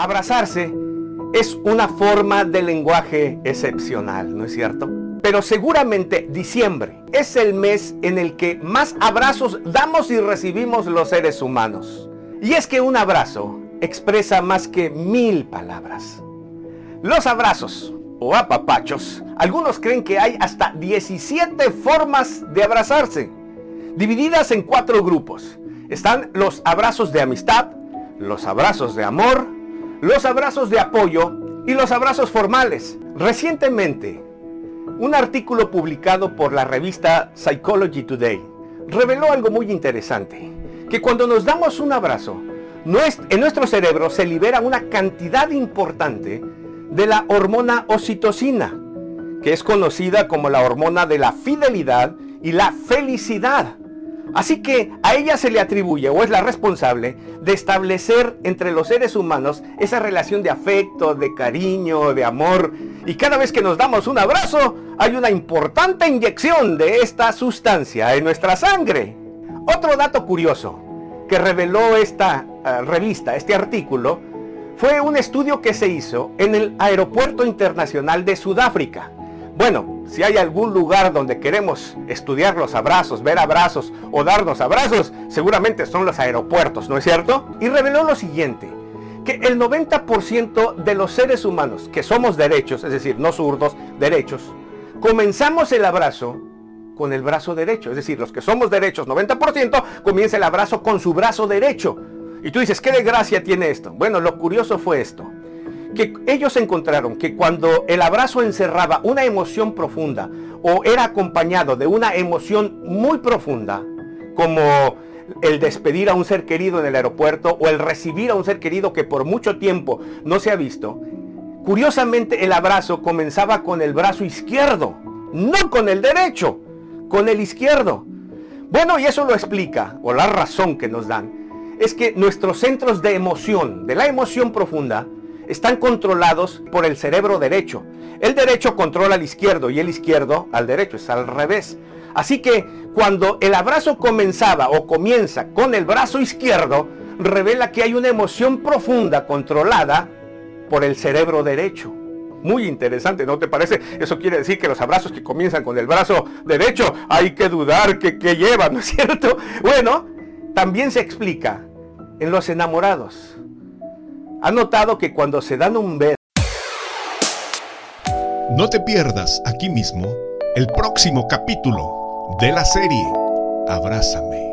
Abrazarse es una forma de lenguaje excepcional, ¿no es cierto? Pero seguramente diciembre es el mes en el que más abrazos damos y recibimos los seres humanos. Y es que un abrazo expresa más que mil palabras. Los abrazos o apapachos, algunos creen que hay hasta 17 formas de abrazarse, divididas en cuatro grupos. Están los abrazos de amistad, los abrazos de amor, los abrazos de apoyo y los abrazos formales. Recientemente, un artículo publicado por la revista Psychology Today reveló algo muy interesante, que cuando nos damos un abrazo, en nuestro cerebro se libera una cantidad importante de la hormona oxitocina, que es conocida como la hormona de la fidelidad y la felicidad. Así que a ella se le atribuye o es la responsable de establecer entre los seres humanos esa relación de afecto, de cariño, de amor. Y cada vez que nos damos un abrazo, hay una importante inyección de esta sustancia en nuestra sangre. Otro dato curioso que reveló esta eh, revista, este artículo, fue un estudio que se hizo en el Aeropuerto Internacional de Sudáfrica. Bueno, si hay algún lugar donde queremos estudiar los abrazos, ver abrazos o darnos abrazos, seguramente son los aeropuertos, ¿no es cierto? Y reveló lo siguiente, que el 90% de los seres humanos que somos derechos, es decir, no zurdos, derechos, comenzamos el abrazo con el brazo derecho. Es decir, los que somos derechos, 90%, comienza el abrazo con su brazo derecho. Y tú dices, ¿qué desgracia tiene esto? Bueno, lo curioso fue esto ellos encontraron que cuando el abrazo encerraba una emoción profunda o era acompañado de una emoción muy profunda, como el despedir a un ser querido en el aeropuerto o el recibir a un ser querido que por mucho tiempo no se ha visto, curiosamente el abrazo comenzaba con el brazo izquierdo, no con el derecho, con el izquierdo. Bueno, y eso lo explica, o la razón que nos dan, es que nuestros centros de emoción, de la emoción profunda, están controlados por el cerebro derecho. El derecho controla al izquierdo y el izquierdo al derecho, es al revés. Así que cuando el abrazo comenzaba o comienza con el brazo izquierdo, revela que hay una emoción profunda controlada por el cerebro derecho. Muy interesante, ¿no te parece? Eso quiere decir que los abrazos que comienzan con el brazo derecho hay que dudar que, que llevan, ¿no es cierto? Bueno, también se explica en los enamorados. ¿Ha notado que cuando se dan un beso... No te pierdas aquí mismo el próximo capítulo de la serie Abrázame.